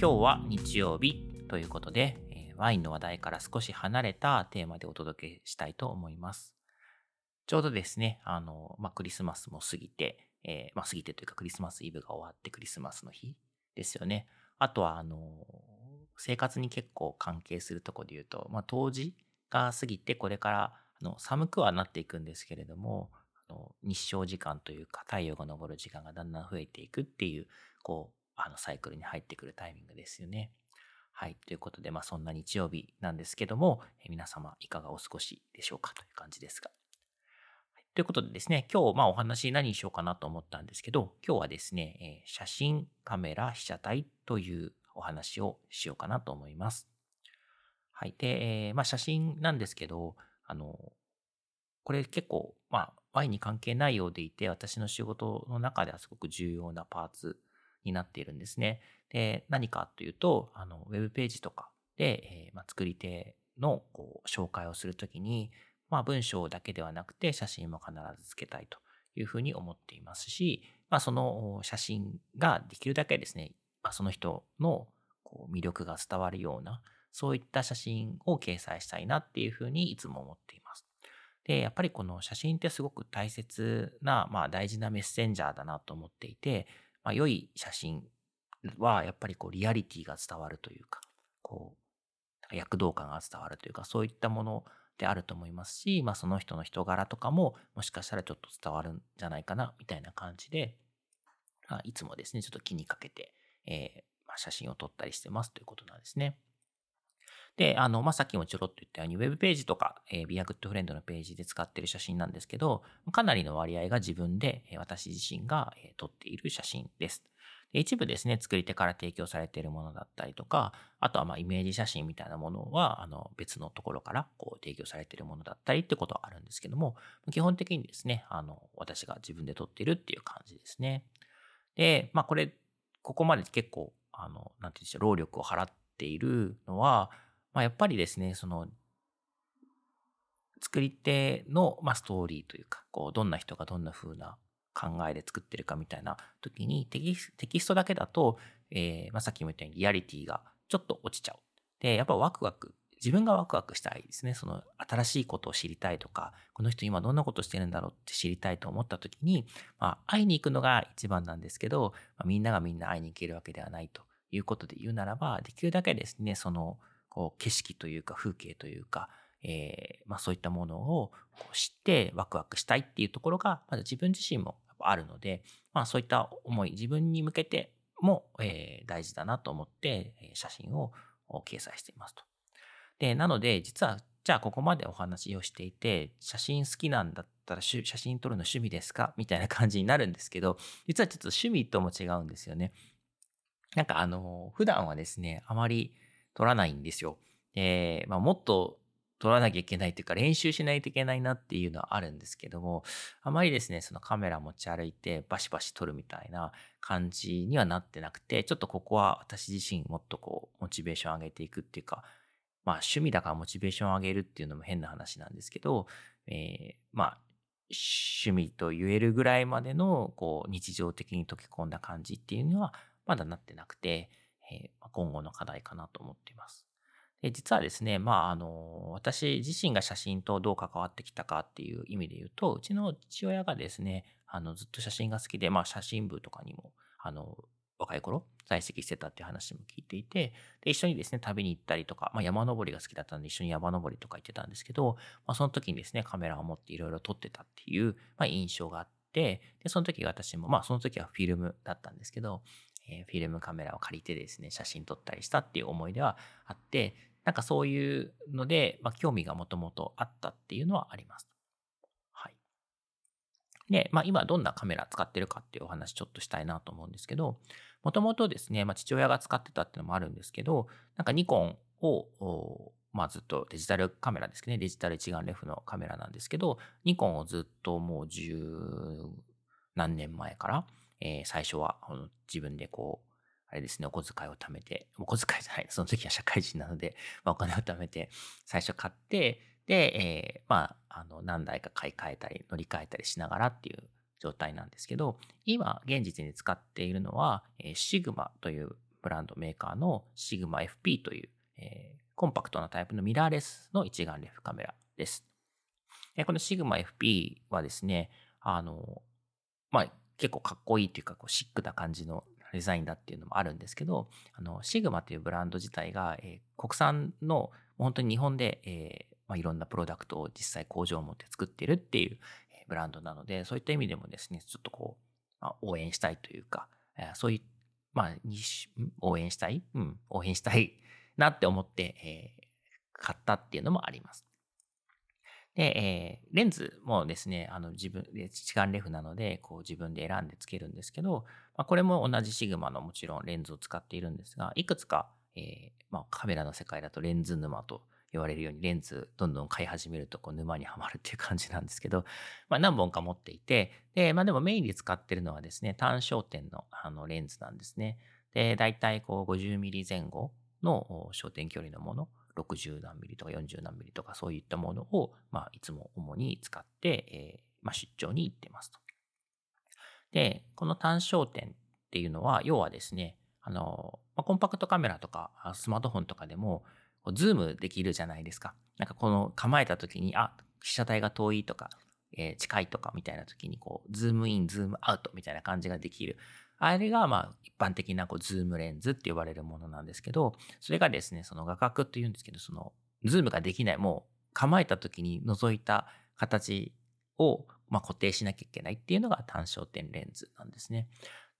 今日は日曜日ということで、えー、ワインの話題から少し離れたテーマでお届けしたいと思います。ちょうどですね、あの、まあ、クリスマスも過ぎて、えー、まあ、過ぎてというかクリスマスイブが終わってクリスマスの日ですよね。あとは、あの、生活に結構関係するとこで言うと、まあ、冬至が過ぎてこれからあの寒くはなっていくんですけれども、あの日照時間というか太陽が昇る時間がだんだん増えていくっていう、こう、あのサイクルに入ってくるタイミングですよね。はい。ということで、まあそんな日曜日なんですけども、え皆様いかがお過ごしでしょうかという感じですが。ということでですね、今日まあお話何にしようかなと思ったんですけど、今日はですね、え写真、カメラ、被写体というお話をしようかなと思います。はい。で、え、まあ写真なんですけど、あの、これ結構、まあ、ワインに関係ないようでいて、私の仕事の中ではすごく重要なパーツになっているんですね。で、何かというと、あの、ウェブページとかで、えー、まあ、作り手のこう紹介をするときに、まあ、文章だけではなくて写真も必ずつけたいというふうに思っていますし、まあ、その写真ができるだけですね、まあ、その人のこう魅力が伝わるような、そういった写真を掲載したいなっていうふうにいつも思っています。で、やっぱりこの写真ってすごく大切な、まあ大事なメッセンジャーだなと思っていて、まあ、良い写真はやっぱりこうリアリティが伝わるというか、こう、躍動感が伝わるというか、そういったものであると思いますし、まあその人の人柄とかももしかしたらちょっと伝わるんじゃないかな、みたいな感じで、まあ、いつもですね、ちょっと気にかけて、えー、まあ、写真を撮ったりしてますということなんですね。で、あの、まあ、さっきもちょろっと言ったように、ウェブページとか、えー、ビアグッドフレンドのページで使ってる写真なんですけど、かなりの割合が自分で、えー、私自身が、えー、撮っている写真です。で一部ですね、作り手から提供されているものだったりとか、あとはまあイメージ写真みたいなものは、あの別のところからこう提供されているものだったりってことはあるんですけども、基本的にですね、あの、私が自分で撮っているっていう感じですね。で、まあこれ、ここまで結構、あの、なんていうんでしょう、労力を払っているのは、まあ、やっぱりですね、その、作り手の、まあ、ストーリーというか、こう、どんな人がどんな風な考えで作ってるかみたいな時にテキストだけだと、えー、まあ、さっきも言ったようにリアリティがちょっと落ちちゃう。で、やっぱワクワク、自分がワクワクしたいですね。その新しいことを知りたいとか、この人今どんなことしてるんだろうって知りたいと思った時に、まあ、会いに行くのが一番なんですけど、まあ、みんながみんな会いに行けるわけではないということで言うならば、できるだけですね、その、こう景色というか風景というか、えー、まあ、そういったものをこう知ってワクワクしたいっていうところがまだ自分自身もあるので、まあ、そういった思い自分に向けても、えー、大事だなと思って写真を掲載していますと。でなので実はじゃあここまでお話をしていて写真好きなんだったら写真撮るの趣味ですか？みたいな感じになるんですけど実はちょっと趣味とも違うんですよね。なんかあの普段はですねあまり取らないんですよ。で、まあ、もっと取らなきゃいけないというか練習しないといけないなっていうのはあるんですけども、あまりですね、そのカメラ持ち歩いてバシバシ撮るみたいな感じにはなってなくて、ちょっとここは私自身もっとこう、モチベーション上げていくっていうか、まあ趣味だからモチベーション上げるっていうのも変な話なんですけど、えー、まあ趣味と言えるぐらいまでのこう日常的に溶け込んだ感じっていうのはまだなってなくて、え、今後の課題かなと思っています。で実はですね、まあ、あの、私自身が写真とどう関わってきたかっていう意味で言うと、うちの父親がですね、あの、ずっと写真が好きで、まあ、写真部とかにも、あの、若い頃在籍してたっていう話も聞いていて、で、一緒にですね、旅に行ったりとか、まあ、山登りが好きだったんで一緒に山登りとか行ってたんですけど、まあ、その時にですね、カメラを持っていろいろ撮ってたっていう、まあ、印象があって、で、その時私も、まあ、その時はフィルムだったんですけど、え、フィルムカメラを借りてですね、写真撮ったりしたっていう思い出はあって、なんかそういうので、まあ、興味がもともとあったっていうのはあります。はい。で、まあ、今どんなカメラ使ってるかっていうお話ちょっとしたいなと思うんですけど、もともとですね、まあ、父親が使ってたっていうのもあるんですけど、なんかニコンを、まあ、ずっとデジタルカメラですね、デジタル一眼レフのカメラなんですけど、ニコンをずっともう十何年前から、えー、最初は自分でこう、あれですね、お小遣いを貯めて、お小遣いじゃない、その時は社会人なので、まあ、お金を貯めて、最初買って、で、えー、まあ、あの、何台か買い替えたり、乗り換えたりしながらっていう状態なんですけど、今、現実に使っているのは、えー、シグマというブランドメーカーのシグマ FP という、えー、コンパクトなタイプのミラーレスの一眼レフカメラです。えー、このシグマ FP はですね、あの、まあ、結構かっこいいというか、こうシックな感じのデザインだっていうのもあるんですけど、あの、シグマというブランド自体が、えー、国産の、本当に日本で、えーまあ、いろんなプロダクトを実際工場を持って作ってるっていうブランドなので、そういった意味でもですね、ちょっとこう、まあ、応援したいというかえ、そういう、まあ、応援したい、うん、応援したいなって思って、えー、買ったっていうのもあります。で、えー、レンズもですね、あの自分で一眼レフなので、こう自分で選んでつけるんですけど、まあ、これも同じシグマのもちろんレンズを使っているんですが、いくつか、えーまあ、カメラの世界だとレンズ沼と言われるようにレンズどんどん買い始めるとこう沼にはまるっていう感じなんですけど、まあ、何本か持っていて、で、まあでもメインで使ってるのはですね、単焦点のあのレンズなんですね。で、大体こう50ミリ前後の焦点距離のもの、60何ミリとか40何ミリとかそういったものを、まあ、いつも主に使って、えー、まあ、出張に行ってますと。で、この単焦点っていうのは、要はですね、あの、まあ、コンパクトカメラとかスマートフォンとかでも、ズームできるじゃないですか。なんかこの構えた時に、あ、被写体が遠いとか、えー、近いとかみたいな時に、こう、ズームイン、ズームアウトみたいな感じができる。あれが、まあ、一般的な、こう、ズームレンズって呼ばれるものなんですけど、それがですね、その画角っていうんですけど、その、ズームができない、もう、構えた時に覗いた形を、まあ、固定しなきゃいけないっていうのが単焦点レンズなんですね。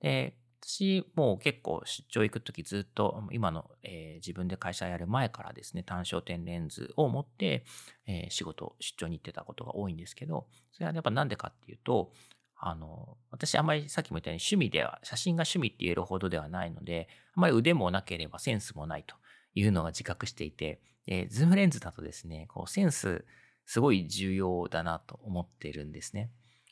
で、私、もう結構出張行くときずっと、今の、えー、自分で会社やる前からですね、単焦点レンズを持って、えー、仕事、出張に行ってたことが多いんですけど、それはやっぱなんでかっていうと、あの、私あんまりさっきも言ったように趣味では、写真が趣味って言えるほどではないので、あまり腕もなければセンスもないというのが自覚していて、えー、ズームレンズだとですね、こうセンスすごい重要だなと思ってるんですね。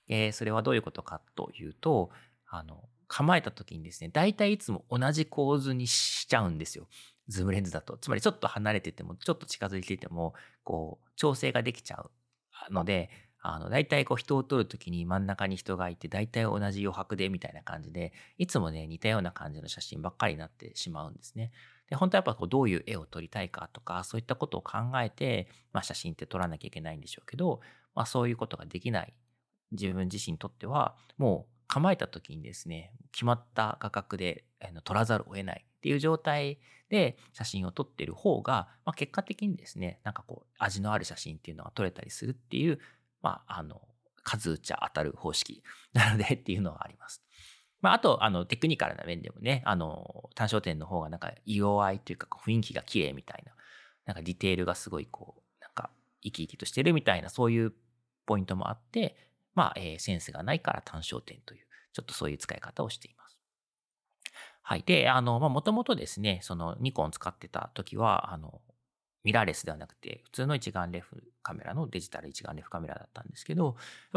えー、それはどういうことかというと、あの、構えた時にですね、大体いつも同じ構図にしちゃうんですよ。ズームレンズだと。つまりちょっと離れてても、ちょっと近づいてても、こう、調整ができちゃうので、あの、大体こう人を撮るときに真ん中に人がいて、大体同じ余白でみたいな感じで、いつもね、似たような感じの写真ばっかりになってしまうんですね。で、本当はやっぱこうどういう絵を撮りたいかとか、そういったことを考えて、まあ写真って撮らなきゃいけないんでしょうけど、まあそういうことができない自分自身にとっては、もう構えた時にですね、決まった画角で撮らざるを得ないっていう状態で写真を撮っている方が、まあ、結果的にですね、なんかこう味のある写真っていうのが撮れたりするっていう、まあ、あの、数打ちゃ当たる方式 なので っていうのはあります。まあ、あと、あの、テクニカルな面でもね、あの、単焦点の方がなんか色合いというか雰囲気が綺麗みたいな、なんかディテールがすごいこう、なんか生き生きとしてるみたいな、そういうポイントもあって、まあ、えー、センスがないから単焦点という、ちょっとそういう使い方をしています。はい。で、あの、まあ、もともとですね、そのニコン使ってた時は、あの、ミラーレスではなくて、普通の一眼レフカメラのデジタル一眼レフカメラだったんですけど、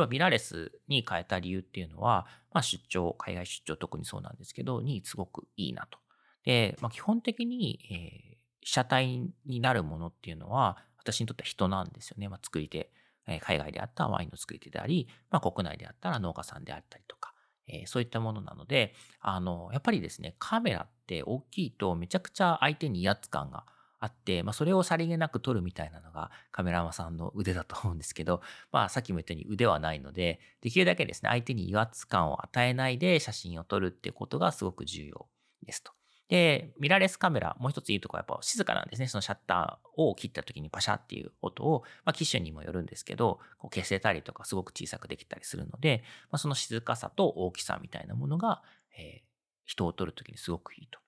ミラーレスに変えた理由っていうのは、まあ、出張、海外出張特にそうなんですけど、にすごくいいなと。で、まあ、基本的に、えー、被写体になるものっていうのは、私にとっては人なんですよね。まあ、作り手。海外であったワインの作り手であり、まあ、国内であったら農家さんであったりとか、えー、そういったものなので、あの、やっぱりですね、カメラって大きいとめちゃくちゃ相手に威圧感があって、まあ、それをさりげなく撮るみたいなのがカメラマンさんの腕だと思うんですけど、まあ、さっきも言ったように腕はないので、できるだけですね、相手に威圧感を与えないで写真を撮るってことがすごく重要ですと。で、ミラーレスカメラ、もう一ついいとこはやっぱ静かなんですね。そのシャッターを切った時にパシャっていう音を、まあ、機種にもよるんですけど、こう消せたりとかすごく小さくできたりするので、まあ、その静かさと大きさみたいなものが、えー、人を撮るときにすごくいいと。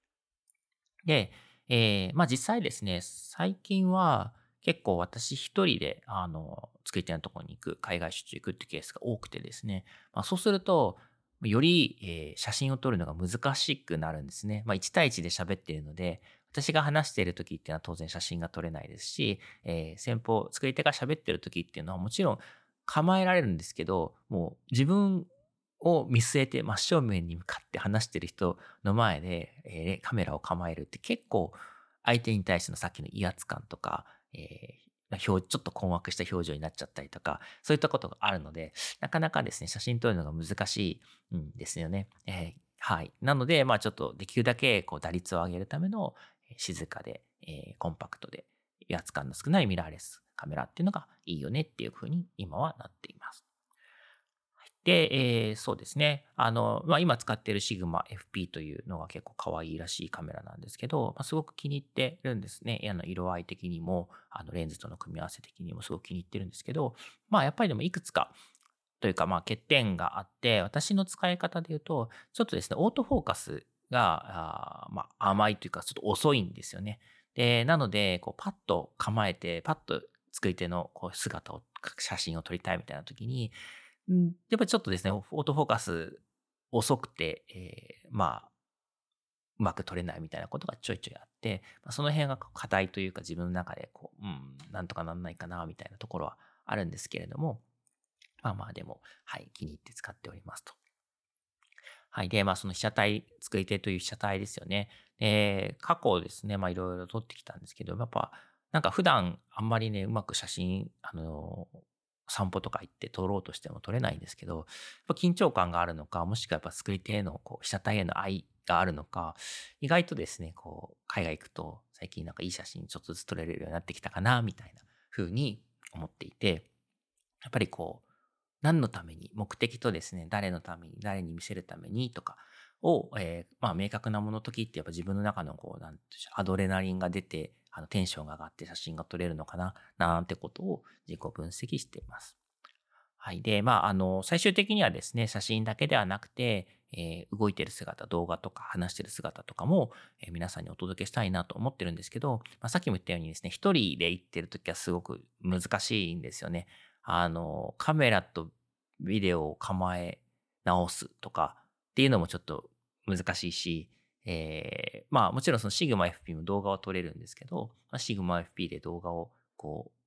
で、えー、まあ実際ですね、最近は結構私一人で、あの、作り手のところに行く、海外出張行くってケースが多くてですね、まあ、そうすると、より、えー、写真を撮るのが難しくなるんですね。まあ、1対1で喋っているので、私が話している時っていうのは当然写真が撮れないですし、えー、先方、作り手が喋っている時っていうのはもちろん構えられるんですけど、もう自分を見据えて真正面に向かって話してる人の前で、えー、カメラを構えるって結構相手に対してのさっきの威圧感とか、えー、ちょっと困惑した表情になっちゃったりとか、そういったことがあるので、なかなかですね、写真撮るのが難しいんですよね。えー、はい。なので、まあちょっとできるだけこう打率を上げるための静かで、えー、コンパクトで威圧感の少ないミラーレスカメラっていうのがいいよねっていうふうに今はなっています。で、えー、そうですね。あの、まあ、今使っているシグマ FP というのが結構可愛いらしいカメラなんですけど、まあ、すごく気に入ってるんですね。あの色合い的にも、あのレンズとの組み合わせ的にもすごく気に入ってるんですけど、まあやっぱりでもいくつかというかまあ欠点があって、私の使い方で言うと、ちょっとですね、オートフォーカスが、あまあ甘いというかちょっと遅いんですよね。で、なので、こうパッと構えて、パッと作り手のこう姿を、写真を撮りたいみたいな時に、やっぱりちょっとですね、オートフォーカス遅くて、えー、まあ、うまく撮れないみたいなことがちょいちょいあって、ま、その辺が課題というか自分の中でこう、うん、なんとかなんないかなみたいなところはあるんですけれども、まあまあでも、はい、気に入って使っておりますと。はい。で、まあその被写体、作り手という被写体ですよね。で、過去ですね、まあいろいろ撮ってきたんですけど、やっぱ、なんか普段あんまりね、うまく写真、あの、散歩とか行って撮ろうとしても撮れないんですけど、緊張感があるのか、もしくはやっぱ作り手へのこう被写体への愛があるのか、意外とですね、こう、海外行くと最近なんかいい写真ちょっとずつ撮れるようになってきたかな、みたいな風に思っていて、やっぱりこう、何のために、目的とですね、誰のために、誰に見せるためにとかを、えー、まあ明確なもの時ってやっぱ自分の中のこう、なんてアドレナリンが出て、あのテンションが上がって写真が撮れるのかな、なんてことを自己分析しています。はい。で、まあ、あの、最終的にはですね、写真だけではなくて、えー、動いてる姿、動画とか話してる姿とかも、えー、皆さんにお届けしたいなと思ってるんですけど、まあ、さっきも言ったようにですね、一人で行ってる時はすごく難しいんですよね。あの、カメラとビデオを構え直すとかっていうのもちょっと難しいし、えー、まあもちろんそのシグマ FP も動画は撮れるんですけど、まあ、シグマ FP で動画をこう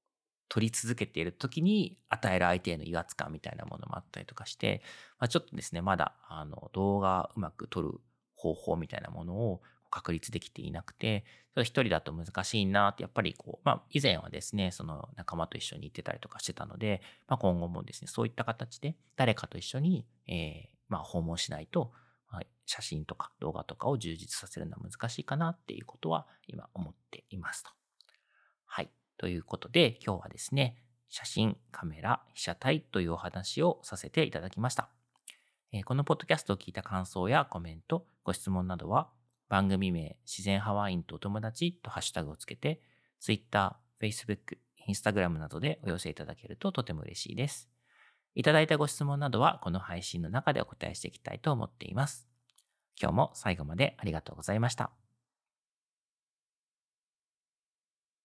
撮り続けている時に与える相手への威圧感みたいなものもあったりとかして、まあ、ちょっとですね、まだあの動画うまく撮る方法みたいなものを確立できていなくて、一人だと難しいなって、やっぱりこう、まあ以前はですね、その仲間と一緒に行ってたりとかしてたので、まあ今後もですね、そういった形で誰かと一緒に、えー、まあ訪問しないと、まあ、写真とか動画とかを充実させるのは難しいかなっていうことは今思っていますと。はい。ということで、今日はですね、写真、カメラ、被写体というお話をさせていただきました。えー、このポッドキャストを聞いた感想やコメント、ご質問などは、番組名、自然ハワインとお友達とハッシュタグをつけて、Twitter、Facebook、Instagram などでお寄せいただけるととても嬉しいです。いただいたご質問などはこの配信の中でお答えしていきたいと思っています。今日も最後までありがとうございました。